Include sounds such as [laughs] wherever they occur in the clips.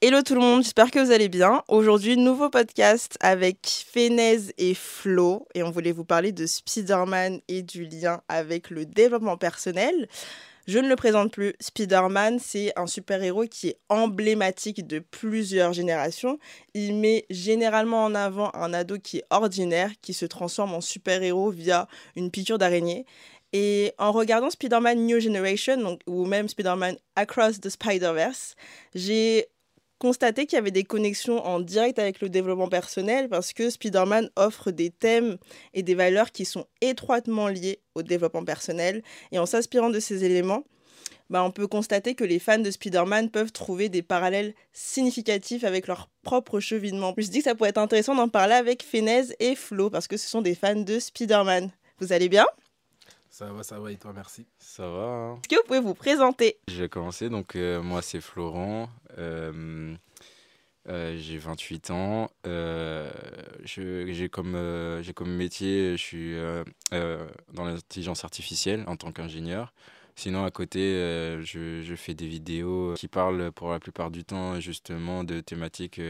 Hello tout le monde, j'espère que vous allez bien. Aujourd'hui, nouveau podcast avec Fenez et Flo et on voulait vous parler de Spider-Man et du lien avec le développement personnel. Je ne le présente plus. Spider-Man, c'est un super-héros qui est emblématique de plusieurs générations. Il met généralement en avant un ado qui est ordinaire, qui se transforme en super-héros via une piqûre d'araignée. Et en regardant Spider-Man New Generation, ou même Spider-Man Across the Spider-Verse, j'ai constaté qu'il y avait des connexions en direct avec le développement personnel parce que Spider-Man offre des thèmes et des valeurs qui sont étroitement liés au développement personnel. Et en s'inspirant de ces éléments, bah, on peut constater que les fans de Spider-Man peuvent trouver des parallèles significatifs avec leur propre cheminement. Je me dis que ça pourrait être intéressant d'en parler avec Fenez et Flo parce que ce sont des fans de Spider-Man. Vous allez bien? Ça va, ça va et toi, merci. Ça va. Hein. Est-ce que vous pouvez vous présenter? Je vais commencer. Donc, euh, moi, c'est Florent. Euh, euh, j'ai 28 ans. j'ai comme, j'ai comme métier, je suis dans l'intelligence artificielle en tant qu'ingénieur. Sinon, à côté, je, je, fais des vidéos qui parlent pour la plupart du temps justement de thématiques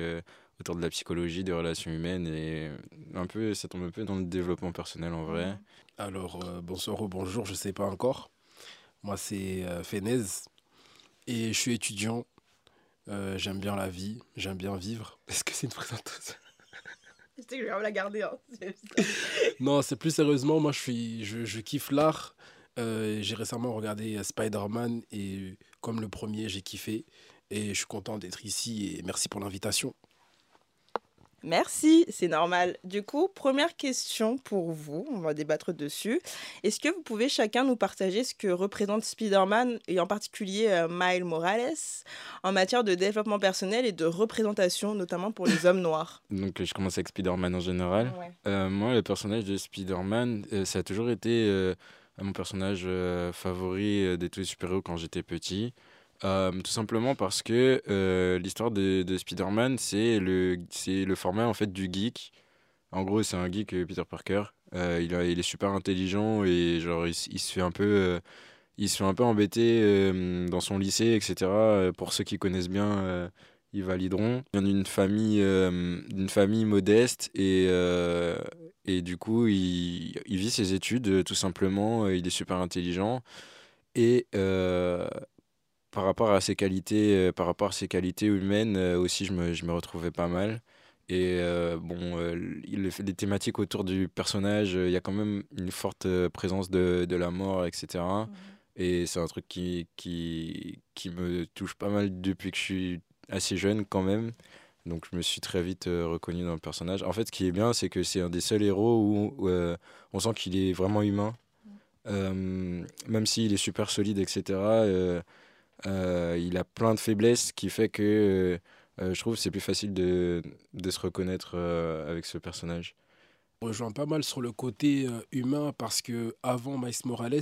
autour de la psychologie, des relations humaines et un peu, ça tombe un peu dans le développement personnel en vrai. Mmh. Alors, euh, bonsoir ou bonjour, je ne sais pas encore. Moi, c'est euh, Fenez et je suis étudiant. Euh, j'aime bien la vie, j'aime bien vivre. [laughs] Est-ce que c'est une présentation Je sais que je vais la garder. Hein. [laughs] non, c'est plus sérieusement, moi, je, suis, je, je kiffe l'art. j'ai récemment regardé Spider-Man et comme le premier, j'ai kiffé. Et je suis content d'être ici et merci pour l'invitation. Merci, c'est normal. Du coup, première question pour vous, on va débattre dessus. Est-ce que vous pouvez chacun nous partager ce que représente Spider-Man et en particulier euh, Miles Morales en matière de développement personnel et de représentation, notamment pour les hommes noirs? Donc, je commence avec Spider-Man en général. Euh, moi, le personnage de Spider-Man, euh, ça a toujours été mon personnage favori de tous les super-héros quand j'étais petit. Euh, tout simplement parce que euh, l'histoire de, de Spider-Man, c'est le, le format en fait du geek. En gros, c'est un geek, euh, Peter Parker. il, est super intelligent et genre, il, se fait un peu, il se fait un peu embêter dans son lycée, etc. Pour ceux qui connaissent bien, ils valideront. Il vient d'une famille, d'une famille modeste et, et du coup, il vit ses études tout simplement. Il est super intelligent. Et, par rapport à ses qualités, euh, par rapport à ses qualités humaines euh, aussi, je me, je me retrouvais pas mal. Et euh, bon, les, thématiques autour du personnage, il y a quand même une forte présence de, de la mort, etc. Mmh. Et c'est un truc qui, qui, qui me touche pas mal depuis que je suis assez jeune quand même. Donc je me suis très vite reconnu dans le personnage. En fait, ce qui est bien, c'est que c'est un des seuls héros où, on sent qu'il est vraiment humain. Mmh. même s'il est super solide, etc euh, il a plein de faiblesses qui fait que euh, je trouve c'est plus facile de, de se reconnaître euh, avec ce personnage. Je rejoins pas mal sur le côté humain parce que avant Miles Morales,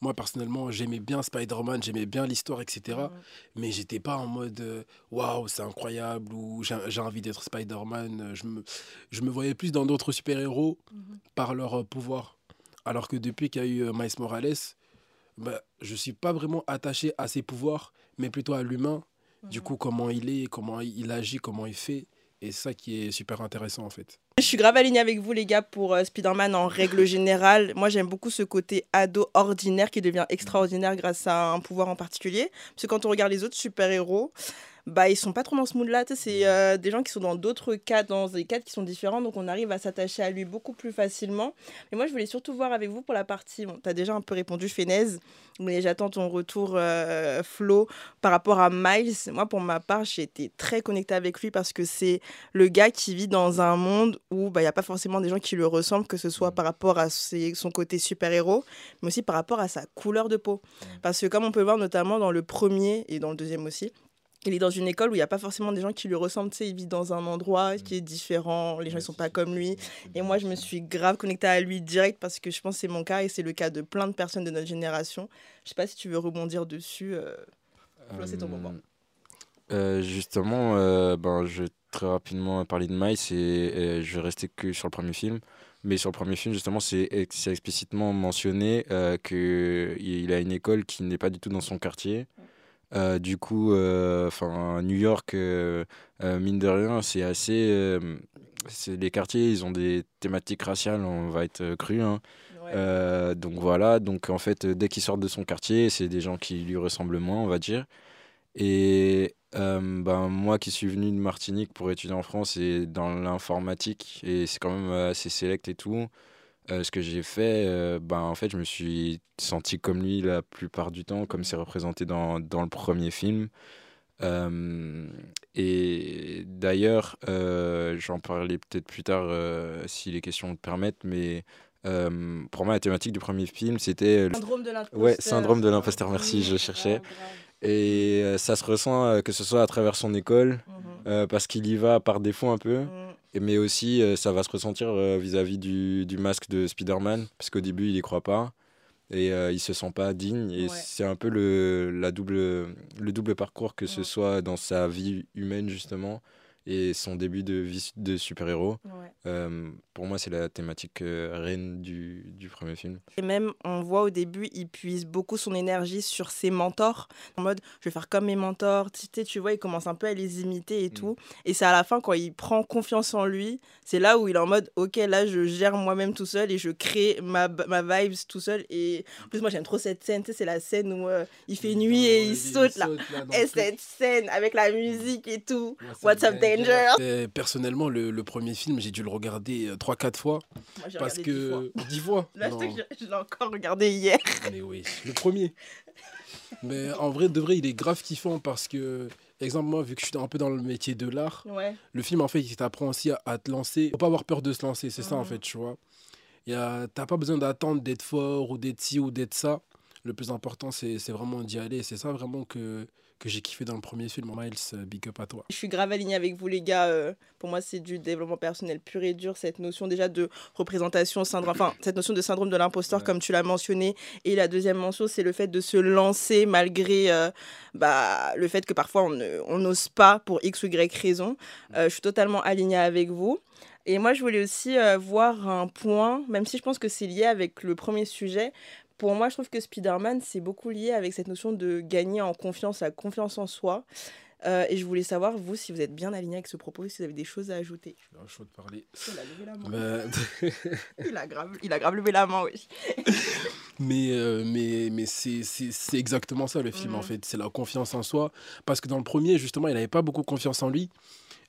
moi personnellement j'aimais bien Spider-Man, j'aimais bien l'histoire, etc. Mais j'étais pas en mode waouh, c'est incroyable ou j'ai envie d'être Spider-Man. Je me, je me voyais plus dans d'autres super-héros mhm. par leur pouvoir. Alors que depuis qu'il y a eu Miles Morales, bah, je ne suis pas vraiment attaché à ses pouvoirs, mais plutôt à l'humain. Du mhm. coup, comment il est, comment il agit, comment il fait. Et c'est ça qui est super intéressant en fait. Je suis grave alignée avec vous les gars pour euh, Spider-Man en règle [laughs] générale. Moi j'aime beaucoup ce côté ado ordinaire qui devient extraordinaire grâce à un pouvoir en particulier. Parce que quand on regarde les autres super-héros, bah ils sont pas trop dans ce mood-là. C'est euh, des gens qui sont dans d'autres cas, dans des cadres qui sont différents, donc on arrive à s'attacher à lui beaucoup plus facilement. Mais moi, je voulais surtout voir avec vous pour la partie. Bon, tu as déjà un peu répondu, Fenez, mais j'attends ton retour, euh, Flo, par rapport à Miles. Moi, pour ma part, j'ai été très connectée avec lui parce que c'est le gars qui vit dans un monde où bah, il n'y a pas forcément des gens qui le ressemblent, que ce soit par rapport à son côté super-héros, mais aussi par rapport à sa couleur de peau. Parce que comme on peut voir notamment dans le premier et dans le deuxième aussi, il est dans une école où il n'y a pas forcément des gens qui lui ressemblent. Tu sais, il vit dans un endroit qui est différent, les gens ne sont pas comme lui. Et moi, je me suis grave connectée à lui direct parce que je pense que c'est mon cas et c'est le cas de plein de personnes de notre génération. Je sais pas si tu veux rebondir dessus. Euh... c'est ton moment. Euh, justement, euh, ben, je vais très rapidement parler de Miles et, je vais rester que sur le premier film. Mais sur le premier film, justement, c'est explicitement mentionné euh, qu'il a une école qui n'est pas du tout dans son quartier. Du coup, enfin New York, mine de rien, c'est assez. les quartiers, ils ont des thématiques raciales, on va être cru. Hein. donc voilà, donc en fait, dès qu'il sort de son quartier, c'est des gens qui lui ressemblent moins, on va dire. Et ben, moi qui suis venu de Martinique pour étudier en France et dans l'informatique, et c'est quand même assez select et tout, ce que j'ai fait, ben, en fait, je me suis senti comme lui la plupart du temps, comme c'est représenté dans, dans le premier film. et d'ailleurs, j'en parlais peut-être plus tard si les questions le permettent, mais pour moi, la thématique du premier film, c'était. Syndrome de l'imposteur. Ouais, syndrome de l'imposteur, merci, je cherchais. Et euh, ça se ressent euh, que ce soit à travers son école, mhm. euh, parce qu'il y va par défaut un peu. Mhm. Mais aussi, ça va se ressentir vis-à-vis du, du, masque de Spider-Man, parce qu'au début, il y croit pas. Et il se sent pas digne. Et c'est un peu le, la double, le double parcours, que ce soit dans sa vie humaine, justement, et son début de vie de super-héros. Euh, pour moi, c'est la thématique euh, reine du, du, premier film. Et même, on voit au début, il puise beaucoup son énergie sur ses mentors, en mode, je vais faire comme mes mentors. Tu, sais, tu vois, il commence un peu à les imiter et mm. tout. Et c'est à la fin, quand il prend confiance en lui, c'est là où il est en mode, ok, là, je gère moi-même tout seul et je crée ma, ma vibes tout seul. Et en plus, moi, j'aime trop cette scène. Tu sais, c'est la scène où euh, il fait nuit et il, saute, là. et cette scène avec la musique et tout. What's up, personnellement, le, premier film, j'ai dû le regarder 3-4 euh, fois. parce que. 10 fois. [laughs] Là, je l'ai encore regardé hier. [laughs] Mais oui, le premier. Mais en vrai, de vrai, il est grave kiffant parce que, exemple, moi, vu que je suis un peu dans le métier de l'art, le film, en fait, il t'apprend aussi à, te lancer. Faut pas avoir peur de se lancer, c'est ça, en mhm. fait, tu vois. T'as pas besoin d'attendre d'être fort ou d'être ci ou d'être ça. Le plus important, c'est vraiment d'y aller. C'est ça vraiment que, que j'ai kiffé dans le premier film. Miles, euh, big up à toi. Je suis grave alignée avec vous, les gars. Euh, pour moi, c'est du développement personnel pur et dur. Cette notion déjà de représentation, syndrome, enfin, cette notion de syndrome de l'imposteur, comme tu l'as mentionné. Et la deuxième mention, c'est le fait de se lancer malgré euh, bah, le fait que parfois on n'ose pas pour X ou Y raison. je suis totalement alignée avec vous. Et moi, je voulais aussi voir un point, même si je pense que c'est lié avec le premier sujet, pour moi, je trouve que Spider-Man, c'est beaucoup lié avec cette notion de gagner en confiance, la confiance en soi. Euh, et je voulais savoir, vous, si vous êtes bien aligné avec ce propos, si vous avez des choses à ajouter. Je suis chaud de parler. Il a levé la main. [laughs] il, a grave, il a grave levé la main, oui. [laughs] mais euh, mais, mais c'est exactement ça le film, en mm. fait. C'est la confiance en soi. Parce que dans le premier, justement, il n'avait pas beaucoup confiance en lui.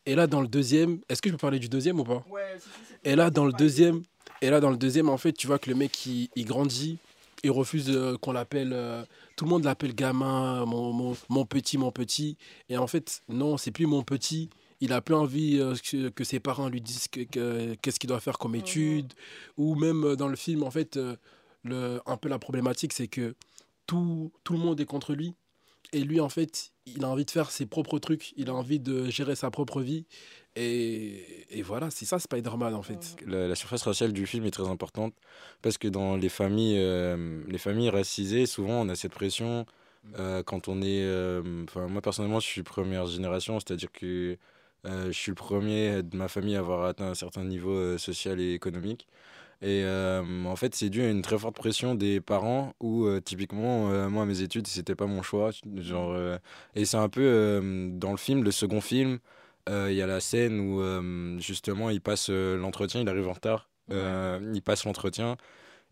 Et là, dans le deuxième, est-ce que je peux parler du deuxième ou pas? Ouais, Et là, dans le deuxième, et là, dans le deuxième, en fait, tu vois que le mec, il, il grandit il refuse euh, qu'on l'appelle. Euh, tout le monde l'appelle gamin, mon, mon, petit, mon petit. Et en fait, non, c'est plus mon petit. Il a plus envie euh, que, ses parents lui disent qu'est-ce qu'il doit faire comme étude. Ou même dans le film, en fait, le, un peu la problématique, c'est que tout, tout le monde est contre lui. Et lui, en fait, il a envie de faire ses propres trucs. Il a envie de gérer sa propre vie. Et, et voilà, c'est ça Spider-Man en fait. La, surface raciale du film est très importante parce que dans les familles, euh, les familles racisées, souvent on a cette pression euh, quand on est. Euh, moi personnellement, je suis première génération, c'est-à-dire que je suis le premier de ma famille à avoir atteint un certain niveau social et économique. Et en fait, c'est dû à une très forte pression des parents où, typiquement, moi, mes études, c'était pas mon choix. Genre, et c'est un peu dans le film, le second film, euh, il y a la scène où euh, justement il passe euh, l'entretien, il arrive en retard, il passe l'entretien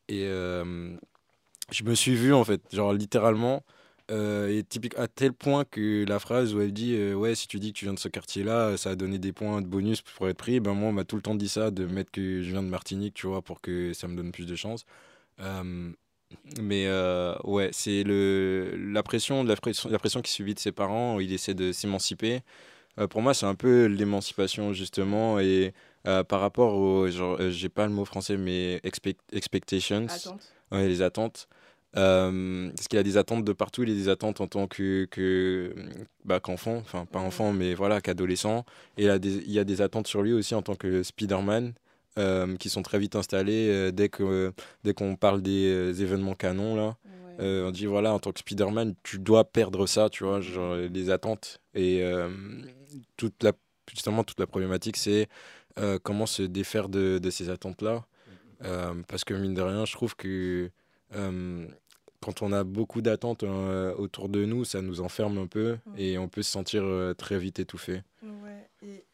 et je me suis vu en fait, genre littéralement. Et typique à tel point que la phrase où elle dit ouais si tu dis que tu viens de ce quartier là ça a donné des points de bonus pour être pris ben moi on m'a tout le temps dit ça de mettre que je viens de Martinique tu vois pour que ça me donne plus de chance mais ouais c'est le la pression la pression la pression qui subit de ses parents où il essaie de s'émanciper euh, pour moi, c'est un peu l'émancipation, justement. Et euh, par rapport au. Genre, euh, j'ai pas le mot français, mais expectations. Attentes. Ouais, les attentes. Parce qu'il a des attentes de partout, il a des attentes en tant que, que bah, qu'enfant, enfin pas enfant, mais voilà, qu'adolescent. Et il, a des, il y a des attentes sur lui aussi en tant que Spider-Man, qui sont très vite installées dès que dès qu'on parle des événements canons là. on dit voilà, en tant que Spider-Man, tu dois perdre ça, tu vois, genre les attentes. Et toute la, justement, toute la problématique, c'est euh, comment se défaire de, de ces attentes-là. Euh, parce que, mine de rien, je trouve que euh, quand on a beaucoup d'attentes autour de nous, ça nous enferme un peu mmh. et on peut se sentir très vite étouffé.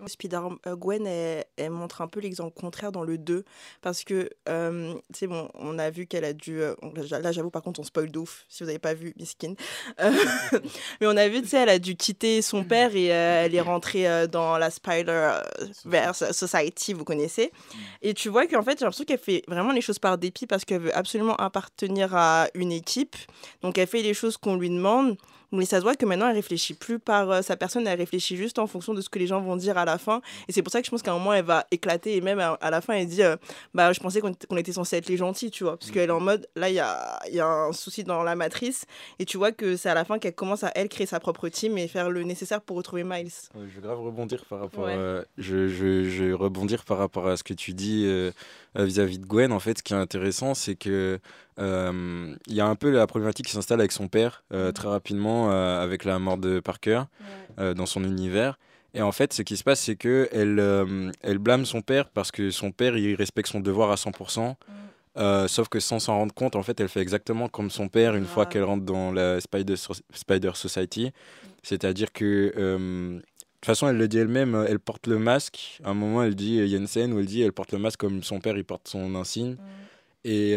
Spider-Gwen, euh, elle, montre un peu l'exemple contraire dans le 2. Parce que, euh, tu sais, bon, on a vu qu'elle a dû. Euh, là, j'avoue, par contre, on spoil d'ouf, si vous n'avez pas vu Miskin. [laughs] mais on a vu, tu sais, elle a dû quitter son père et elle est rentrée dans la Spider-Verse Society, vous connaissez. Et tu vois qu'en fait, j'ai l'impression qu'elle fait vraiment les choses par dépit parce qu'elle veut absolument appartenir à une équipe. Donc, elle fait les choses qu'on lui demande. Mais ça se voit que maintenant, elle réfléchit plus par euh, sa personne, elle réfléchit juste en fonction de ce que les gens vont dire à la fin. Et c'est pour ça que je pense qu'à un moment, elle va éclater. Et même à, la fin, elle dit euh, Bah, je pensais qu'on était censé être les gentils, tu vois. Parce qu'elle est en mode Là, il y a, y a, un souci dans la matrice. Et tu vois que c'est à la fin qu'elle commence à, elle, créer sa propre team et faire le nécessaire pour retrouver Miles. je vais grave rebondir par rapport à, je, je, je, vais rebondir par rapport à ce que tu dis euh, vis-à-vis de Gwen. En fait, ce qui est intéressant, c'est que euh, il y a un peu la problématique qui s'installe avec son père euh, mhm. très rapidement avec la mort de Parker dans son univers. Et en fait, ce qui se passe, c'est que elle, elle blâme son père parce que son père, il respecte son devoir à 100%. Mhm. sauf que sans s'en rendre compte, en fait, elle fait exactement comme son père une fois qu'elle rentre dans la Spider, Spider Society. Mhm. C'est-à-dire que, toute façon, elle le dit elle-même, elle porte le masque. À un moment, elle dit, il y a une scène où elle dit, elle porte le masque comme son père, il porte son insigne. Et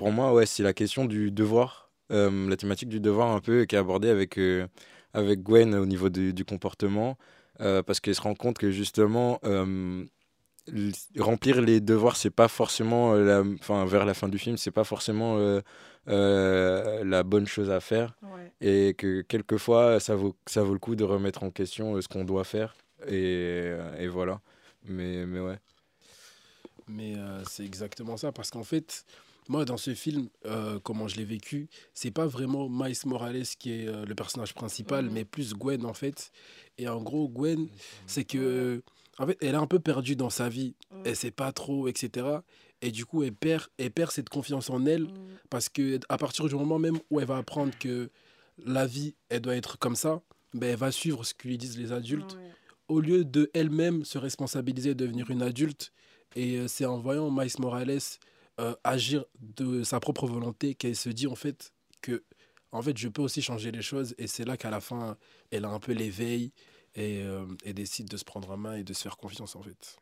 pour moi, ouais, c'est la question du devoir, euh, la thématique du devoir un peu qui est abordée avec, euh, avec Gwen au niveau du, du comportement, euh, parce qu'elle se rend compte que justement, remplir les devoirs, c'est pas forcément, la, enfin, vers la fin du film, c'est pas forcément la bonne chose à faire, et que quelquefois, ça vaut, ça vaut le coup de remettre en question ce qu'on doit faire, et, et voilà. Mais, mais ouais. Mais c'est exactement ça, parce qu'en fait, moi, dans ce film, euh, comment je l'ai vécu, c'est pas vraiment Miles Morales qui est euh, le personnage principal, mhm. mais plus Gwen en fait. Et en gros, Gwen, c'est que, en fait, elle est un peu perdue dans sa vie. Elle sait pas trop, etc. Et du coup, elle perd, elle perd cette confiance en elle parce que à partir du moment même où elle va apprendre que la vie, elle doit être comme ça, ben, elle va suivre ce que lui disent les adultes. Au lieu de elle-même se responsabiliser, devenir une adulte. Et euh, c'est en voyant Miles Morales euh, agir de sa propre volonté qu'elle se dit en fait que en fait je peux aussi changer les choses et c'est là qu'à la fin elle a un peu l'éveil et, euh, et, décide de se prendre en main et de se faire confiance en fait.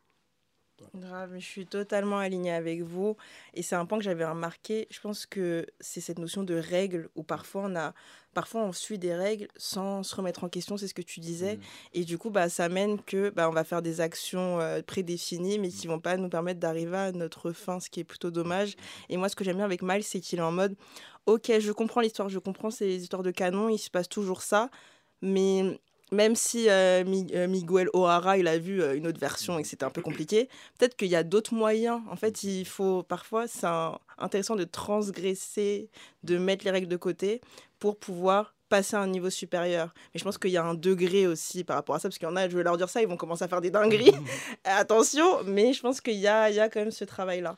Grave, je suis totalement alignée avec vous. Et c'est un point que j'avais remarqué. Je pense que c'est cette notion de règles où parfois on, a, parfois on suit des règles sans se remettre en question, c'est ce que tu disais. Mm. Et du coup, bah, ça mène que bah, on va faire des actions euh, prédéfinies, mais qui vont pas nous permettre d'arriver à notre fin, ce qui est plutôt dommage. Et moi, ce que j'aime bien avec Miles, c'est qu'il est en mode Ok, je comprends l'histoire, je comprends ces histoires de canon, il se passe toujours ça. Mais même si euh, euh, Miguel O'Hara, il a vu euh, une autre version et que c'était un peu compliqué, peut-être qu'il y a d'autres moyens. En fait, il faut parfois, c'est intéressant de transgresser, de mettre les règles de côté pour pouvoir passer à un niveau supérieur. Mais je pense qu'il y a un degré aussi par rapport à ça, parce qu'il y en a, je vais leur dire ça, ils vont commencer à faire des dingueries. [laughs] Attention, mais je pense qu'il y a, il y a quand même ce travail-là.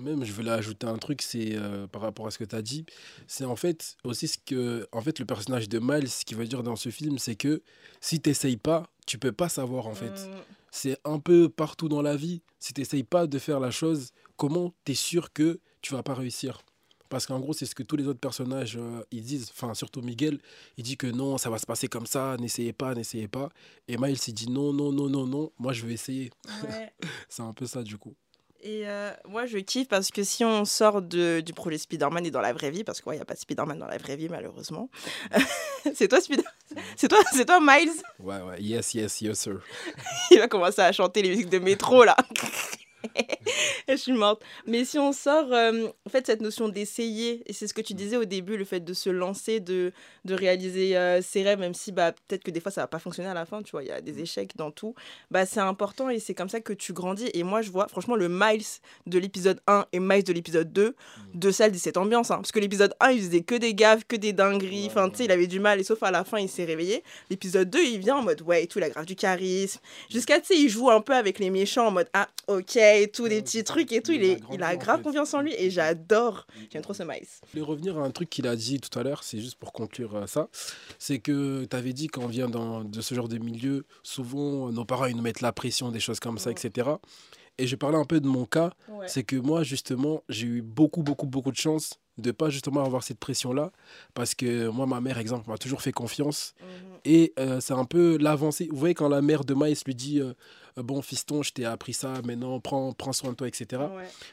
Même, je voulais ajouter un truc, c'est euh, par rapport à ce que tu as dit. C'est en fait aussi ce que. En fait, le personnage de Miles, ce qu'il veut dire dans ce film, c'est que si tu n'essayes pas, tu peux pas savoir, en fait. Mm. C'est un peu partout dans la vie. Si tu n'essayes pas de faire la chose, comment tu es sûr que tu vas pas réussir? Parce qu'en gros, c'est ce que tous les autres personnages euh, ils disent. Enfin, surtout Miguel, il dit que non, ça va se passer comme ça, n'essayez pas, n'essayez pas. Et Miles, il dit non, non, non, non, non, moi je vais essayer. [laughs] c'est un peu ça du coup. Et euh, moi, je kiffe parce que si on sort de, du projet Spider-Man et dans la vraie vie, parce qu'il n'y a pas de Spider-Man dans la vraie vie, malheureusement. [laughs] c'est toi, Spider C'est toi, c'est toi, Miles? Ouais, ouais, yes, yes, yes, sir. [laughs] Il va commencer à chanter les musiques de métro, là. [laughs] [laughs] je suis morte. Mais si on sort, euh, en fait, cette notion d'essayer, et c'est ce que tu disais au début, le fait de se lancer, de, de réaliser euh, ses rêves, même si bah, peut-être que des fois ça va pas fonctionner à la fin, tu vois, il y a des échecs dans tout, bah, c'est important et c'est comme ça que tu grandis. Et moi, je vois, franchement, le Miles de l'épisode 1 et Miles de l'épisode 2, mm. de celle de cette ambiance. Hein. parce que l'épisode 1, il faisait que des gaffes, que des dingueries, enfin, tu sais, il avait du mal, et sauf à la fin, il s'est réveillé. L'épisode 2, il vient en mode, ouais, et tout, la grave du charisme. Jusqu'à, tu sais, il joue un peu avec les méchants en mode, ah, ok, tous les petits trucs et tout. Il, est, il a grave confiance en lui et j'adore. J'aime trop ce Miles. Je vais revenir à un truc qu'il a dit tout à l'heure, c'est juste pour conclure euh, ça. C'est que tu avais dit qu'on vient dans, de ce genre de milieu, souvent nos parents ils nous mettent la pression, des choses comme ça, etc. Et je parlais un peu de mon cas, c'est que moi, justement, j'ai eu beaucoup, beaucoup, beaucoup de chance de pas justement avoir cette pression-là. Parce que moi, ma mère, exemple, m'a toujours fait confiance. Mhm. Et euh, c'est un peu l'avancée. Vous voyez, quand la mère de Maïs lui dit euh, Bon, fiston, je t'ai appris ça, maintenant, prends, prends soin de toi, etc.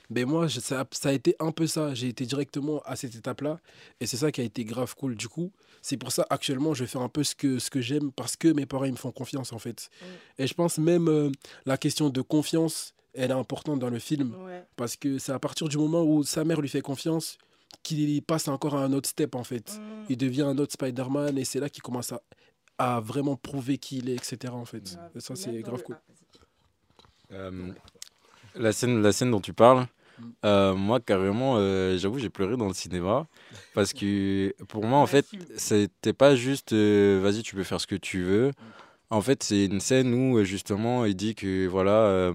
Mais moi, ça, ça, a été un peu ça. J'ai été directement à cette étape-là. Et c'est ça qui a été grave cool. Du coup, c'est pour ça, actuellement, je fais un peu ce que, ce que j'aime parce que mes parents, ils me font confiance, en fait. Mm. Et je pense même euh, la question de confiance, elle est importante dans le film. Parce que c'est à partir du moment où sa mère lui fait confiance qu'il passe encore à un autre step, en fait. Mm. Il devient un autre Spider-Man et c'est là qu'il commence à, à vraiment prouver qui il est, etc. En fait. Et ça, c'est grave cool. Euh, la, scène, la scène dont tu parles, mm. euh, moi, carrément, euh, j'avoue, j'ai pleuré dans le cinéma. Parce que pour moi, en fait, c'était pas juste vas-y, tu peux faire ce que tu veux. En fait, c'est une scène où justement il dit que voilà,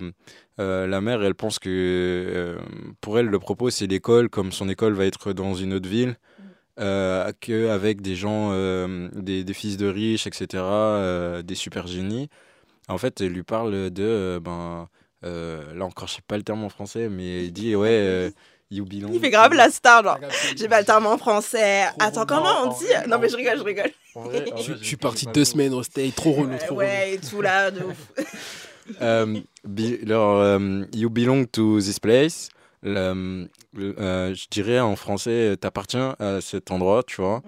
la mère, elle pense que pour elle, le propos c'est l'école, comme son école va être dans une autre ville, mm. qu'avec des gens, des, des, fils de riches, etc., des super génies. En fait, il lui parle de. ben, là encore, je sais pas le terme en français, mais il dit ouais. [laughs] You belong il fait grave la star, genre. J'ai pas le terme en français. Attends, comment on dit Non, mais je rigole, je rigole. je, suis parti deux semaines au stay, trop relou, trop Ouais, et tout là, de [laughs] ouf. you belong to this place. Le, je dirais en français, t'appartiens à cet endroit, tu vois.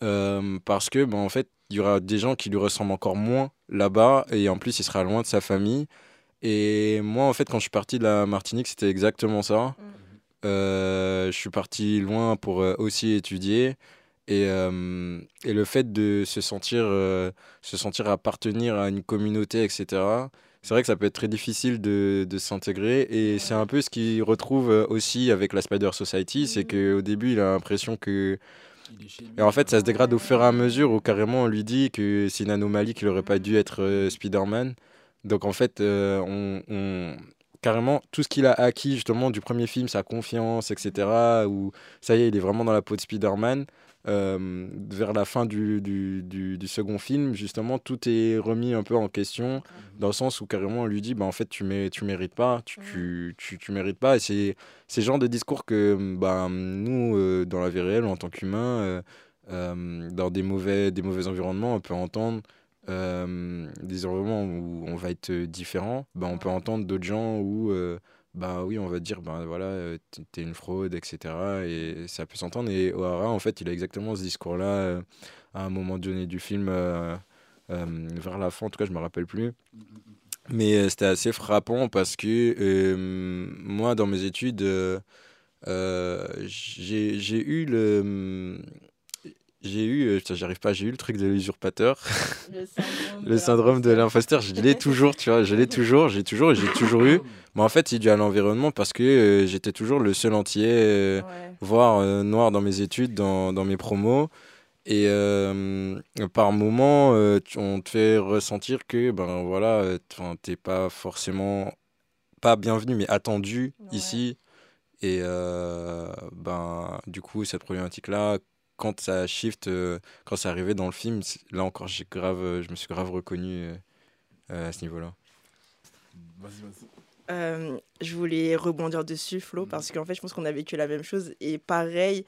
Mm. parce que, ben, en fait, il y aura des gens qui lui ressemblent encore moins là-bas et en plus il sera loin de sa famille. Et moi en fait quand je suis parti de la Martinique c'était exactement ça. Mm. Euh, je suis parti loin pour euh, aussi étudier et, euh, et, le fait de se sentir, se sentir appartenir à une communauté etc. C'est vrai que ça peut être très difficile de, de s'intégrer et c'est un peu ce qu'il retrouve aussi avec la Spider Society, c'est mm. qu'au début il a l'impression que et en fait, ça se dégrade au fur et à mesure où carrément on lui dit que c'est une anomalie qu'il aurait pas dû être euh, Spider-Man. Donc en fait, euh, on, carrément tout ce qu'il a acquis justement du premier film, sa confiance, etc. Où ça y est, il est vraiment dans la peau de Spider-Man. Euh, vers la fin du, du, du, second film, justement, tout est remis un peu en question, dans le sens où carrément on lui dit, bah, en fait, tu, mé tu mérites pas, tu, tu, tu, tu mérites pas. Et c'est ce genre de discours que bah, nous, euh, dans la vie réelle, en tant qu'humains, euh, dans des mauvais, des mauvais environnements, on peut entendre. Des environnements où on va être différent, bah, on peut entendre d'autres gens où bah oui, on va dire, ben voilà, euh, t'es une fraude, etc. Et ça peut s'entendre. Et O'Hara, en fait, il a exactement ce discours-là euh, à un moment donné du film, euh, vers la fin, en tout cas, je me rappelle plus. Mais c'était assez frappant parce que moi, dans mes études, j'ai eu le j'ai eu, euh, j'arrive pas, j'ai eu le truc de l'usurpateur. [laughs] Le syndrome, de l'imposteur, je l'ai toujours, tu vois, je l'ai toujours, j'ai toujours, j'ai toujours eu. Mais en fait, c'est dû à l'environnement parce que euh, j'étais toujours le seul entier, euh, voire noir dans mes études, dans, dans mes promos. Et par moment, on te fait ressentir que, ben voilà, t'es pas forcément, pas bienvenu, mais attendu ici. Et ben, du coup, cette problématique-là, quand ça shift, euh, quand c'est arrivé dans le film, là encore, j'ai grave, euh, je me suis grave reconnu euh, à ce niveau-là. Vas-y, vas-y. je voulais rebondir dessus, Flo, mhm. parce qu'en fait, je pense qu'on a vécu la même chose. Et pareil,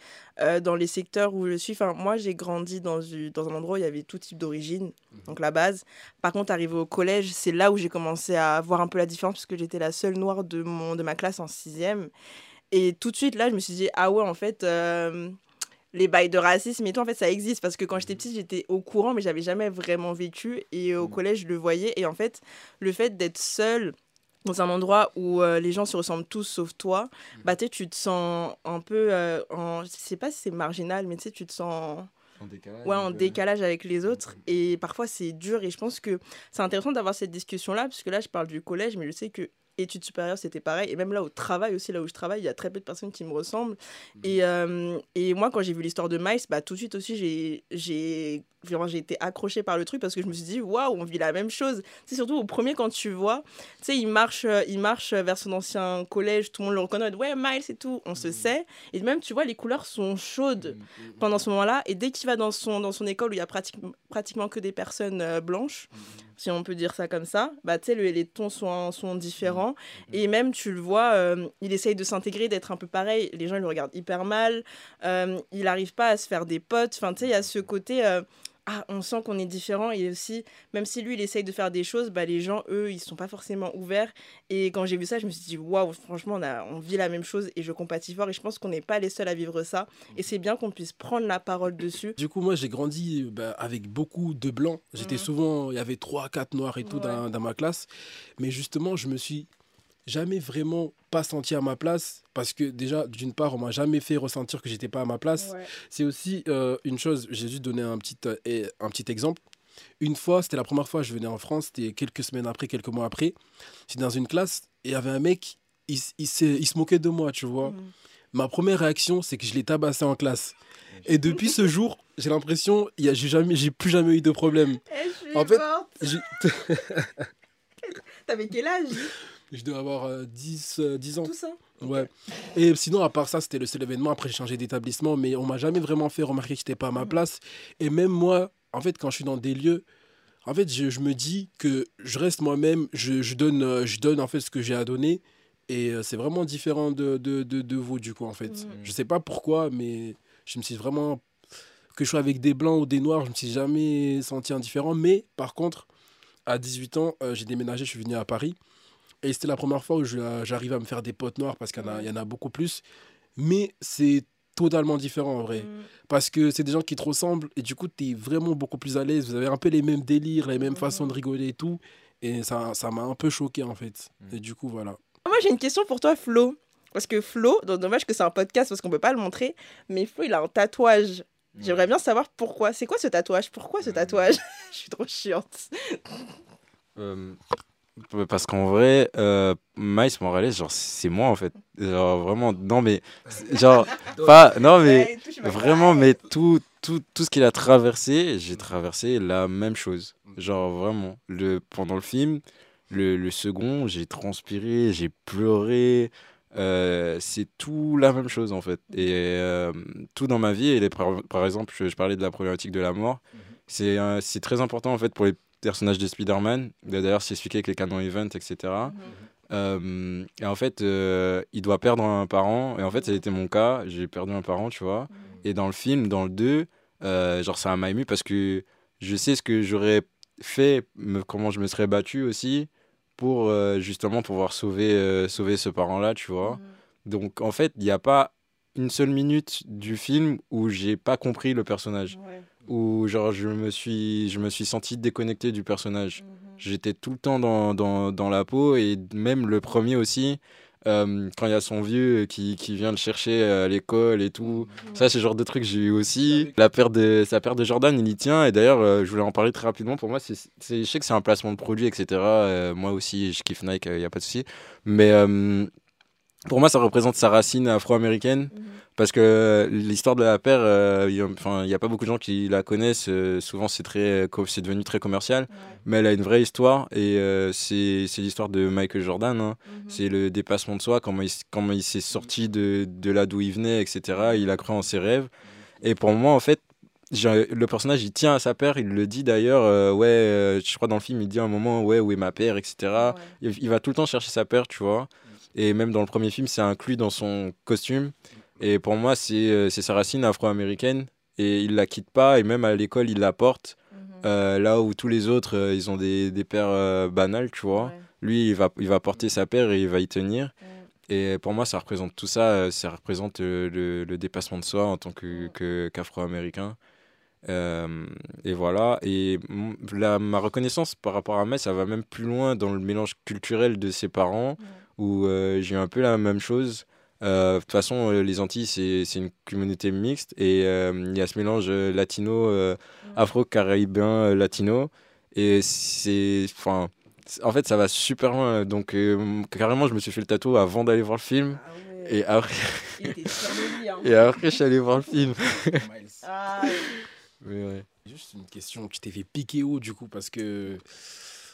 dans les secteurs où je suis, enfin, moi, j'ai grandi dans, dans un endroit où il y avait tout type d'origine, mhm. donc la base. Par contre, arrivé au collège, c'est là où j'ai commencé à voir un peu la différence, parce que j'étais la seule noire de, mon, de ma classe en sixième. Et tout de suite, là, je me suis dit, ah ouais, en fait, les bails de racisme et tout, en fait, ça existe parce que quand j'étais petite, j'étais au courant, mais j'avais jamais vraiment vécu. Et au mm. collège, je le voyais. Et en fait, le fait d'être seule dans un endroit où euh, les gens se ressemblent tous sauf toi, mm. bah, tu te sens un peu. Euh, en... Je sais pas si c'est marginal, mais tu sais, tu te sens. En décalage, ouais, en décalage avec les autres. Mm. Et parfois, c'est dur. Et je pense que c'est intéressant d'avoir cette discussion-là, parce que là, je parle du collège, mais je sais que études supérieures, c'était pareil. Et même là au travail aussi, là où je travaille, il y a très peu de personnes qui me ressemblent. Mhm. Et, euh, et moi, quand j'ai vu l'histoire de Miles, bah, tout de suite aussi, j'ai j'ai été accrochée par le truc parce que je me suis dit, waouh, on vit la même chose. C'est surtout au premier, quand tu vois, tu sais, il marche, euh, il marche vers son ancien collège, tout le monde le reconnaît, ouais, Miles et tout, on se mm. sait. Et même, tu vois, les couleurs sont chaudes mm, mm, pendant ce moment-là. Et dès qu'il va dans son, dans son école où il y a pratiquement que des personnes euh, blanches, si on peut dire ça comme ça, bah, tu sais, les tons sont, sont différents. Et même, tu le vois, euh, il essaye de s'intégrer, d'être un peu pareil. Les gens, ils le regardent hyper mal. il n'arrive pas à se faire des potes. Enfin, tu sais, il y a ce côté ah, on sent qu'on est différent et aussi, même si lui, il essaye de faire des choses, bah, les gens, eux, ils sont pas forcément ouverts. Et quand j'ai vu ça, je me suis dit, waouh, franchement, on, a, on vit la même chose et je compatis fort et je pense qu'on n'est pas les seuls à vivre ça. Et c'est bien qu'on puisse prendre la parole dessus. Du coup, moi, j'ai grandi bah, avec beaucoup de blancs. J'étais mhm. souvent, il y avait trois, quatre noirs et tout dans, dans ma classe. Mais justement, je me suis jamais vraiment pas senti à ma place parce que déjà d'une part on m'a jamais fait ressentir que j'étais pas à ma place. C'est aussi euh, une chose j'ai juste donné un petit euh, un petit exemple. Une fois c'était la première fois que je venais en France c'était quelques semaines après quelques mois après. J'étais dans une classe et il y avait un mec il, il, il se moquait de moi tu vois. Mhm. ma première réaction c'est que je l'ai tabassé en classe. Et depuis ce jour j'ai l'impression j'ai jamais j'ai plus jamais eu de problème. Eh, en fait [laughs] [laughs] T'avais quel âge? Je dois avoir 10, euh, 10 euh, ans. Tout ça Ouais. Et sinon, à part ça, c'était le seul événement. Après, j'ai changé d'établissement, mais on m'a jamais vraiment fait remarquer que j'étais pas à ma mhm. place. Et même moi, en fait, quand je suis dans des lieux, en fait, je, je me dis que je reste moi-même, je, je, donne, euh, je donne en fait ce que j'ai à donner. Et c'est vraiment différent de, de, de, de, vous, du coup, en fait. Mhm. Je sais pas pourquoi, mais je me suis vraiment. Que je sois avec des blancs ou des noirs, je me suis jamais senti indifférent. Mais par contre, à 18 ans, j'ai déménagé, je suis venu à Paris. Et c'était la première fois où j'arrive à me faire des potes noirs parce qu'il y, y, en a beaucoup plus. Mais c'est totalement différent en vrai. Mm. Parce que c'est des gens qui te ressemblent et du coup, tu es vraiment beaucoup plus à l'aise. Vous avez un peu les mêmes délires, les mêmes façons de rigoler et tout. Et ça m'a un peu choqué en fait. Mm. Et du coup, voilà. Moi, j'ai une question pour toi, Flo. Parce que Flo, dommage que c'est un podcast parce qu'on peut pas le montrer, mais Flo, il a un tatouage. J'aimerais bien savoir pourquoi. C'est quoi ce tatouage? Pourquoi ce tatouage? [laughs] Je suis trop chiante. Euh, parce qu'en vrai, euh, Miles Morales, genre, c'est moi en fait. Genre, vraiment, non, mais. Genre, [laughs] pas. Non, mais. Vraiment, mais tout, tout, tout ce qu'il a traversé, j'ai traversé la même chose. Genre, vraiment. Le, pendant le film, le, le second, j'ai transpiré, j'ai pleuré. Euh, c'est tout la même chose en fait. Et euh, tout dans ma vie, et par, par, exemple, je, je, parlais de la problématique de la mort. Mhm. C'est très important en fait pour les personnage de Spider-Man. D'ailleurs, c'est expliqué avec les canons event, etc. Mhm. Euh, et en fait, euh, il doit perdre un parent. Et en fait, ça a été mon cas. J'ai perdu un parent, tu vois. Mhm. Et dans le film, dans le 2, euh, genre, ça m'a ému parce que je sais ce que j'aurais fait, comment je me serais battu aussi pour justement pouvoir sauver, sauver ce parent-là, tu vois. Mhm. Donc, en fait, il n'y a pas une seule minute du film où j'ai pas compris le personnage où genre je me suis je me suis senti déconnecté du personnage. Mhm. J'étais tout le temps dans, dans, dans, la peau et même le premier aussi euh, quand il y a son vieux qui, qui vient le chercher à l'école et tout. Mhm. Ça c'est le genre de truc que j'ai eu aussi. La paire de sa paire de Jordan, il y tient et d'ailleurs euh, je voulais en parler très rapidement pour moi c'est je sais que c'est un placement de produit etc. Euh, moi aussi je kiffe Nike, il y a pas de souci. Mais pour moi ça représente sa racine afro-américaine. Mhm parce que l'histoire de la paire, euh, il n'y a pas beaucoup de gens qui la connaissent. Euh, souvent, c'est très, c'est devenu très commercial, mais elle a une vraie histoire et euh, c'est l'histoire de Michael Jordan. Hein. Mhm. C'est le dépassement de soi, comment il, comment il s'est sorti de, de là d'où il venait, etc. Il a cru en ses rêves. Et pour moi, en fait, le personnage il tient à sa paire, il le dit d'ailleurs, ouais, je crois dans le film il dit à un moment, ouais, où est ma paire, etc. Il, il, va tout le temps chercher sa paire, tu vois. Et même dans le premier film, c'est inclus dans son costume. Et pour moi, euh, c'est sa racine afro-américaine. Et il la quitte pas. Et même à l'école, il la porte. Mhm. Euh, là où tous les autres, euh, ils ont des, des paires banales, tu vois. Lui, il va, il va porter sa paire et il va y tenir. Et pour moi, ça représente tout ça. Ça représente le, le dépassement de soi en tant qu'afro-américain. et voilà. Et la, ma reconnaissance par rapport à Metz, ça va même plus loin dans le mélange culturel de ses parents, où j'ai eu un peu la même chose. Euh, de toute façon, euh, les Antilles, c'est une communauté mixte et euh, il y a ce mélange latino, afro-caribéen, latino. Et c'est. Enfin. En fait, ça va super loin. Donc, carrément, je me suis fait le tatou avant d'aller voir le film. Ah et après. Hein. et après, je suis allé voir le film. ah, Mais ouais. juste une question. Tu t'es fait piquer où, du coup? Parce que,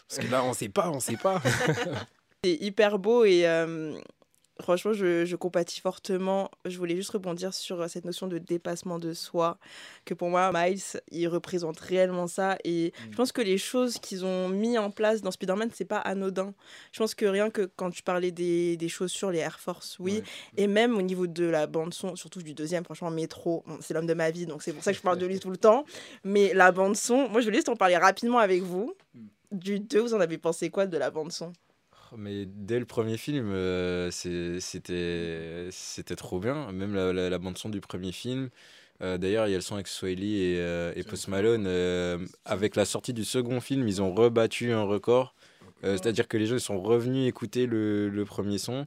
parce que là, on sait pas, on sait pas. [laughs] C'est hyper beau et Franchement, je, je, compatis fortement. Je voulais juste rebondir sur euh, cette notion de dépassement de soi, que pour moi, Miles, il représente réellement ça. Et mm. je pense que les choses qu'ils ont mis en place dans Spider-Man, c'est pas anodin. Je pense que rien que quand tu parlais des, des chaussures, les Air Force, oui. Et même au niveau de la bande-son, surtout du deuxième, franchement, Métro, c'est l'homme de ma vie, donc c'est pour ça que je parle de lui tout le temps. Mais la bande-son, moi, je voulais juste en parler rapidement avec vous. Mm. Du 2, vous en avez pensé quoi de la bande-son mais dès le premier film, euh, c'était c'était trop bien. Même la, la, bande-son du premier film. Euh, d'ailleurs, il y a le son avec Swaley et, euh, et Post Malone. avec la sortie du second film, ils ont rebattu un record. C'est-à-dire que les gens sont revenus écouter le, le premier son.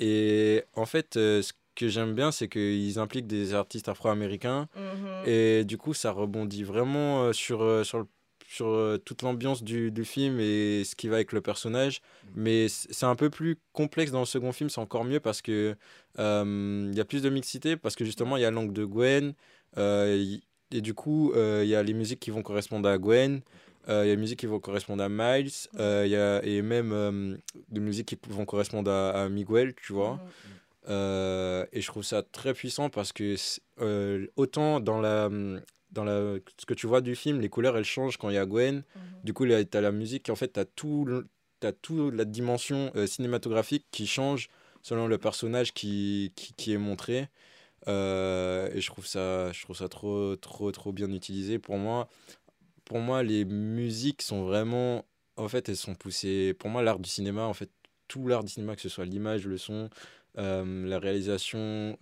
Et en fait, ce que j'aime bien, c'est qu'ils impliquent des artistes afro-américains. Mm-hmm. Et du coup, ça rebondit vraiment sur, sur le sur euh, toute l'ambiance du, du, film et ce qui va avec le personnage. Mm. Mais c'est un peu plus complexe dans le second film, c'est encore mieux parce que euh, il y a plus de mixité, parce que justement il y a l'angle de Gwen, euh, et du coup il y a les musiques qui vont correspondre à Gwen. Il y a les musiques qui vont correspondre à Miles, il y a, et même des musiques qui vont correspondre à, Miguel, tu vois. Mm. et je trouve ça très puissant parce que autant dans la, dans la, ce que tu vois du film, les couleurs elles changent quand il y a Gwen. Mhm. Du coup, tu as la musique, en fait, tu as tout, as tout la dimension euh, cinématographique qui change selon le personnage qui, qui, qui est montré. Euh, et je trouve ça, je trouve ça trop, trop, trop bien utilisé. Pour moi, pour moi, les musiques sont vraiment, en fait, elles sont poussées. Pour moi, l'art du cinéma, en fait, tout l'art du cinéma, que ce soit l'image, le son, euh, la réalisation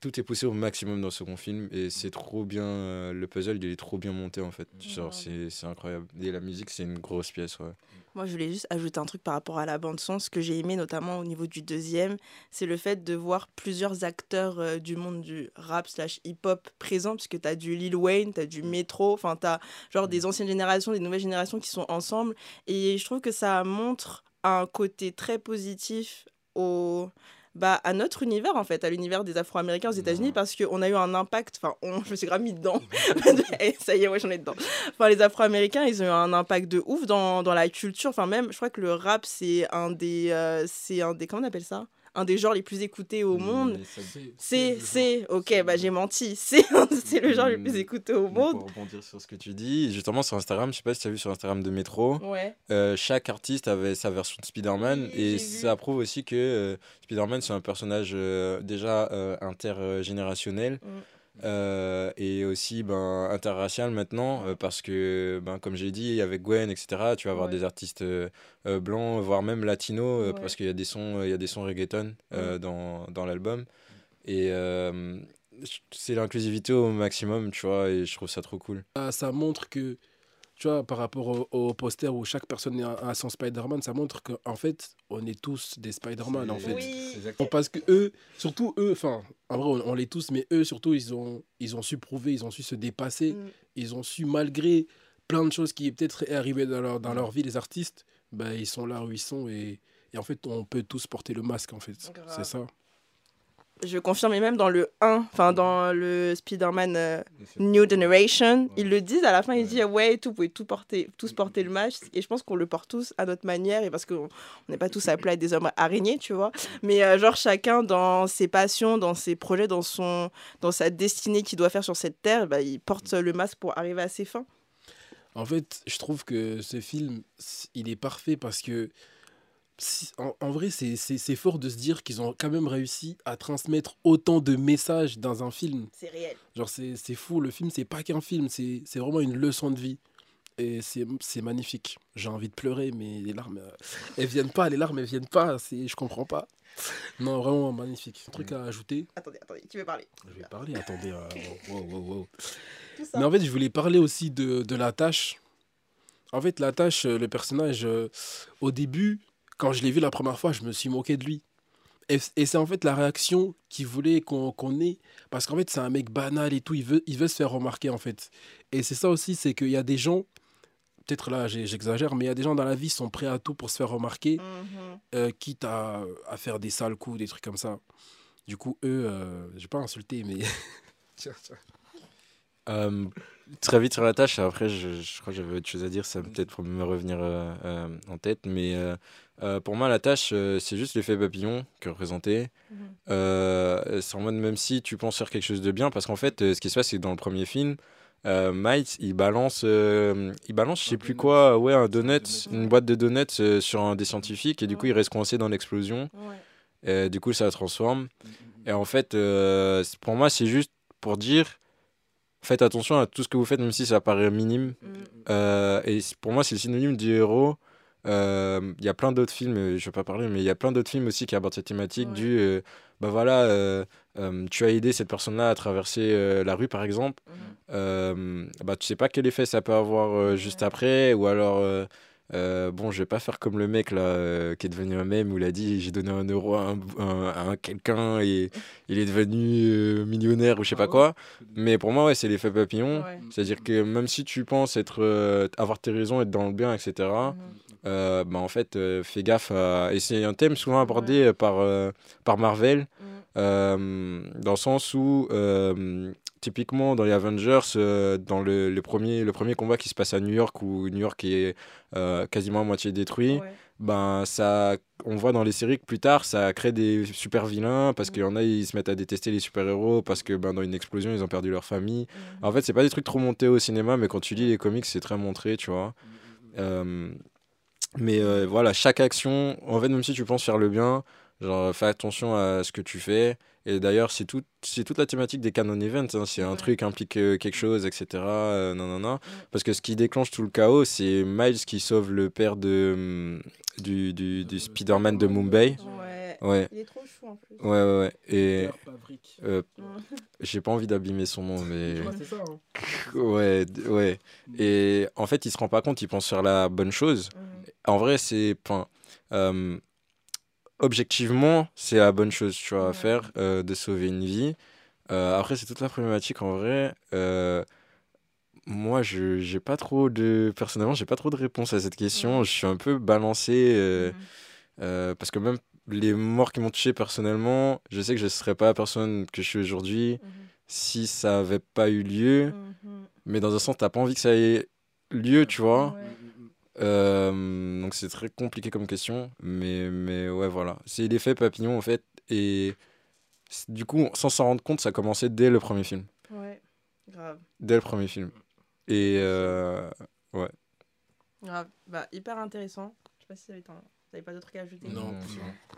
tout est poussé au maximum dans le second film et c'est trop bien euh, le puzzle il est trop bien monté en fait. Genre c'est incroyable. Et la musique c'est une grosse pièce ouais. moi je voulais juste ajouter un truc par rapport à la bande son ce que j'ai aimé notamment au niveau du deuxième c'est le fait de voir plusieurs acteurs euh, du monde du rap slash hip hop présents parce que tu as du Lil Wayne tu as du Metro enfin tu as genre des anciennes générations des nouvelles générations qui sont ensemble. Et je trouve que ça montre un côté très positif au bah, à notre univers, en fait, à l'univers des Afro-Américains aux États-Unis, parce qu'on a eu un impact. Enfin, je me suis grave mis dedans. [laughs] [laughs] Et ça y est, ouais, j'en ai dedans. Enfin, les Afro-Américains, ils ont eu un impact de ouf dans, dans la culture. Enfin, même, je crois que le rap, c'est un des. Euh, c'est un des. Comment on appelle ça? Un des genres les plus écoutés au monde. C'est, c'est, ok, bah j'ai menti. [laughs] C'est, le genre le plus écouté au monde. Pour rebondir sur ce que tu dis, justement sur Instagram, je sais pas si tu as vu sur Instagram de Métro, euh, chaque artiste avait sa version de Spider-Man et ça prouve aussi que euh, Spider-Man c'est un personnage euh, déjà intergénérationnel. Mm. Euh, et aussi ben, interracial maintenant, euh, parce que, ben, comme j'ai dit, avec Gwen, etc., tu vas avoir des artistes euh, blancs, voire même latinos, parce qu'il y a des sons, il y a des sons reggaeton dans, dans l'album. Et c'est l'inclusivité au maximum, tu vois, et je trouve ça trop cool. Ah, ça montre que tu vois, par rapport au, poster où chaque personne a, son Spider-Man, ça montre qu'en fait, on est tous des Spider-Man, en fait. Parce que eux, surtout eux, enfin, en vrai, on, l'est tous, mais eux, surtout, ils ont, ils ont su prouver, ils ont su se dépasser, mm. ils ont su, malgré plein de choses qui peut-être arrivées dans leur, dans leur vie, les artistes, ben, ils sont là où ils sont et, et en fait, on peut tous porter le masque, en fait. C'est ça je confirme, et même dans le 1, enfin dans le Spider-Man euh, New Generation, ils le disent à la fin, ils disent ouais, tout, vous pouvez tout porter, tous porter le masque, et je pense qu'on le porte tous à notre manière, et parce qu'on n'est pas tous appelés à des hommes araignées, tu vois, mais euh, genre chacun dans ses passions, dans ses projets, dans, son, dans sa destinée qu'il doit faire sur cette terre, bah, il porte le masque pour arriver à ses fins. En fait, je trouve que ce film, il est parfait parce que en, vrai, c'est fort de se dire qu'ils ont quand même réussi à transmettre autant de messages dans un film. C'est réel. Genre, c'est fou. Le film, c'est pas qu'un film, c'est vraiment une leçon de vie. Et c'est magnifique. J'ai envie de pleurer, mais les larmes, euh, elles viennent pas. Les larmes, elles viennent pas. Je comprends pas. Non, vraiment magnifique. Un truc à ajouter? Attendez, attendez, tu veux parler? Je vais parler, attendez. Euh, [laughs] mais en fait, je voulais parler aussi de, de la tâche. En fait, la tâche, le personnage, euh, au début, quand je l'ai vu la première fois, je me suis moqué de lui. Et, c'est en fait la réaction qu'il voulait qu'on ait. Parce qu'en fait, c'est un mec banal et tout. Il veut, il veut se faire remarquer, en fait. Et c'est ça aussi, c'est qu'il y a des gens, peut-être là j'exagère, mais il y a des gens dans la vie qui sont prêts à tout pour se faire remarquer, mm-hmm. euh, quitte à, à, faire des sales coups, des trucs comme ça. Du coup, eux, euh, je vais pas insulter, mais. [laughs] Euh, très vite sur la tâche, après, je, je crois que j'avais autre chose à dire, ça peut-être pour me revenir euh, euh, en tête, mais pour moi, la tâche, c'est juste l'effet papillon que représentait. Mhm. c'est en mode, même si tu penses faire quelque chose de bien, parce qu'en fait, ce qui se passe, c'est que dans le premier film, euh, Miles, il balance, il balance, je sais plus quoi, ouais, un donut, une boîte de donuts sur un des scientifiques, et du coup, il reste coincé dans l'explosion. Et du coup, ça la transforme. Et en fait, pour moi, c'est juste pour dire faites attention à tout ce que vous faites, même si ça paraît minime. Mm. Euh, et pour moi, c'est le synonyme du héros. Euh, il y a plein d'autres films, je ne vais pas parler, mais il y a plein d'autres films aussi qui abordent cette thématique du euh, bah voilà, tu as aidé cette personne-là à traverser la rue par exemple. Mm. bah, tu sais pas quel effet ça peut avoir juste après, ou alors euh, bon, je vais pas faire comme le mec là euh, qui est devenu un mème où il a dit j'ai donné un euro à, un, quelqu'un et il est devenu euh, millionnaire ou je sais pas ah quoi. Mais pour moi, ouais, c'est l'effet papillon. C'est-à-dire que même si tu penses être, avoir tes raisons, être dans le bien, etc., mhm. bah, en fait, fais gaffe. À... Et c'est un thème souvent abordé par, par Marvel. Mhm. dans le sens où typiquement dans les Avengers, euh, dans le, le, premier, le premier combat qui se passe à New York, où New York est euh, quasiment à moitié détruit, ben, ça, on voit dans les séries que plus tard, ça crée des super vilains, parce qu'il y en a, ils se mettent à détester les super-héros, parce que ben, dans une explosion, ils ont perdu leur famille. En fait, c'est pas des trucs trop montés au cinéma, mais quand tu lis les comics, c'est très montré, tu vois. Euh, mais voilà, chaque action, en fait, même si tu penses faire le bien, genre, fais attention à ce que tu fais. Et d'ailleurs, c'est tout, toute la thématique des canon events. Hein. Si un truc implique euh, quelque chose, etc. Euh, non, non, non. Parce que ce qui déclenche tout le chaos, c'est Miles qui sauve le père de, hum, du, du, du Spider-Man de Mumbai. Ouais. ouais. Il est trop chou en plus. Ouais, ouais, ouais. Et. Euh, [laughs] j'ai pas envie d'abîmer son nom, mais. c'est ça. Hein. ouais, ouais. Et en fait, il se rend pas compte, il pense faire la bonne chose. En vrai, c'est. Enfin, objectivement, c'est la bonne chose tu vois, à faire euh, de sauver une vie. Euh, après, c'est toute la problématique en vrai. Euh, moi, je j'ai pas trop de. Personnellement, j'ai pas trop de réponse à cette question. Je suis un peu balancé parce que même les morts qui m'ont touché personnellement, je sais que je ne serais pas la personne que je suis aujourd'hui mhm. si ça n'avait pas eu lieu. Mhm. Mais dans un sens, tu n'as pas envie que ça ait lieu, tu vois. Euh, donc c'est très compliqué comme question, mais, mais ouais, voilà. C'est l'effet papillon en fait, et du coup, sans s'en rendre compte, ça a commencé dès le premier film. Ouais, grave. Dès le premier film. Et euh, ouais. Grave, bah, hyper intéressant. Je sais pas si vous n'avez pas d'autres trucs à ajouter. Non,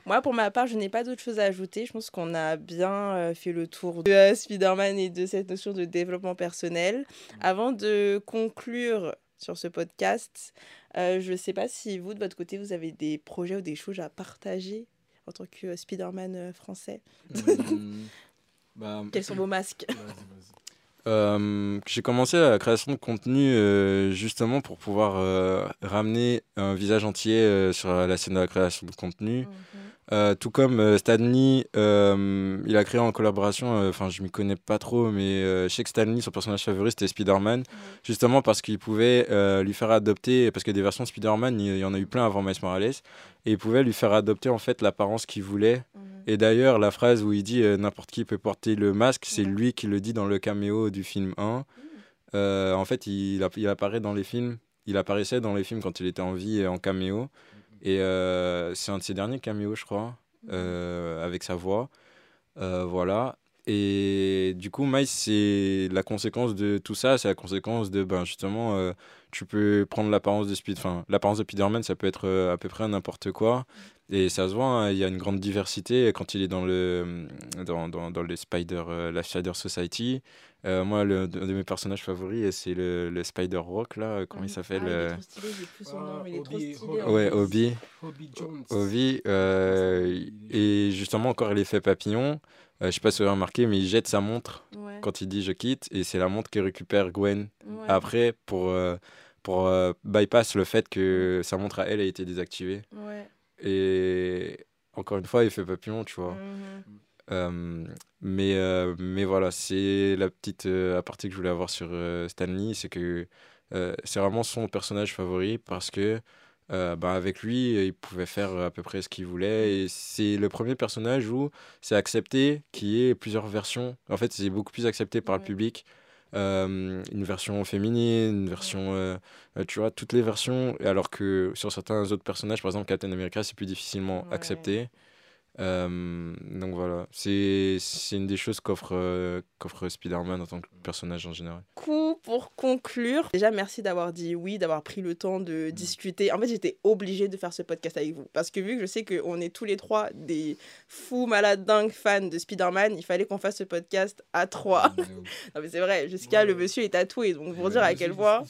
Moi, pour ma part, je n'ai pas d'autres choses à ajouter. Je pense qu'on a bien euh, fait le tour de Spider-Man et de cette notion de développement personnel. Avant de conclure sur ce podcast. Euh, je ne sais pas si vous, de votre côté, vous avez des projets ou des choses à partager en tant que Spider-Man euh, français. Hmm. [laughs] Bah, Quels sont vos masques euh, J'ai commencé la création de contenu justement pour pouvoir ramener un visage entier sur la scène de la création de contenu. Mhm. Euh, tout comme euh, Stanley, euh, il a créé en collaboration, enfin je ne m'y connais pas trop, mais je sais que Stanley, son personnage favori, c'était Spider-Man, justement parce qu'il pouvait lui faire adopter, parce que des versions Spider-Man, il y en a eu plein avant Miles Morales, et il pouvait lui faire adopter en fait l'apparence qu'il voulait. Mhm. Et d'ailleurs, la phrase où il dit n'importe qui peut porter le masque, c'est lui qui le dit dans le caméo du film 1. Mhm. en fait, il, il apparaît dans les films, il apparaissait dans les films quand il était en vie en caméo. Et euh, c'est un de ses derniers caméos, je crois, euh, avec sa voix. Euh, voilà. Et du coup, Miles, c'est la conséquence de tout ça, c'est la conséquence de, ben, justement, tu peux prendre l'apparence de Speed, enfin, l'apparence de Spider-Man, ça peut être à peu près n'importe quoi. Et ça se voit, hein, il y a une grande diversité quand il est dans le, dans, dans, dans le Spider, la Spider Society. Euh, moi, le, un de mes personnages favoris, c'est le, le Spider-Rock, là. Comment il ah, s'appelle ah, Il est trop stylé, j'ai plus son nom, mais il est trop stylé. Ouais, Obi. Obi Jones. Obi. Euh, et justement, encore l'effet papillon. Euh, je sais pas si vous avez remarqué, mais il jette sa montre quand il dit je quitte. Et c'est la montre qui récupère Gwen après pour, euh, pour bypass le fait que sa montre à elle a été désactivée. Ouais. Et encore une fois, effet papillon, tu vois. Mhm. Euh, mais, euh, mais voilà, c'est la petite euh, aparté que je voulais avoir sur Stanley, c'est que c'est vraiment son personnage favori parce que bah, avec lui, il pouvait faire à peu près ce qu'il voulait. Et c'est le premier personnage où c'est accepté qu'il y ait plusieurs versions. En fait, c'est beaucoup plus accepté par le public. une version féminine, une version. tu vois, toutes les versions. Alors que sur certains autres personnages, par exemple Captain America, c'est plus difficilement accepté. Euh, donc voilà, c'est une des choses qu'offre euh, qu'offre Spider-Man en tant que personnage en général. Coup pour conclure, déjà merci d'avoir dit oui, d'avoir pris le temps de mm. discuter. En fait, j'étais obligée de faire ce podcast avec vous parce que vu que je sais qu'on est tous les trois des fous malades dingues fans de Spider-Man, il fallait qu'on fasse ce podcast à trois. [laughs] non mais c'est vrai, jusqu'à le monsieur est tatoué, donc pour dire à quel point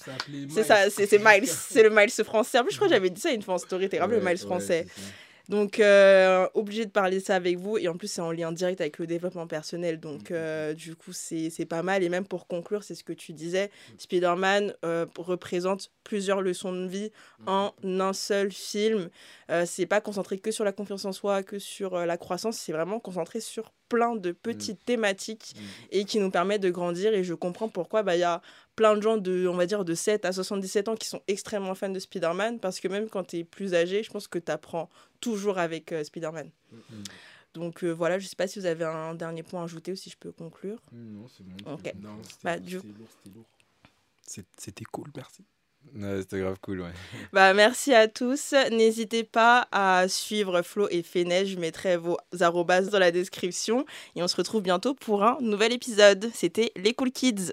c'est ça, c'est Miles, [laughs] c'est le Miles français. En plus, je crois que j'avais dit ça une fois en story, t'es grave le Miles français. Donc, euh, obligé de parler ça avec vous. Et en plus, c'est en lien direct avec le développement personnel. Donc, mm, mm, euh, mm. du coup, c'est pas mal. Et même pour conclure, c'est ce que tu disais, Spider-Man euh, représente plusieurs leçons de vie en un seul film. c'est pas concentré que sur la confiance en soi, que sur la croissance. C'est vraiment concentré sur plein de petites thématiques et qui nous permettent de grandir. Et je comprends pourquoi bah, il y a plein de gens de, on va dire, de 7 à 77 ans qui sont extrêmement fans de Spider-Man parce que même quand tu es plus âgé, je pense que tu apprends toujours avec euh, Spider-Man. Mm-hmm. Donc euh, voilà, je sais pas si vous avez un dernier point à ajouter ou si je peux conclure. Mm, non, c'est bon. Ok. Bah, c'était lourd, c'était lourd. C'était cool, merci. C'était grave cool, ouais. Bah, merci à tous. N'hésitez pas à suivre Flo et Fenech. Je mettrai vos arrobas dans la description. Et on se retrouve bientôt pour un nouvel épisode. C'était Les Cool Kids.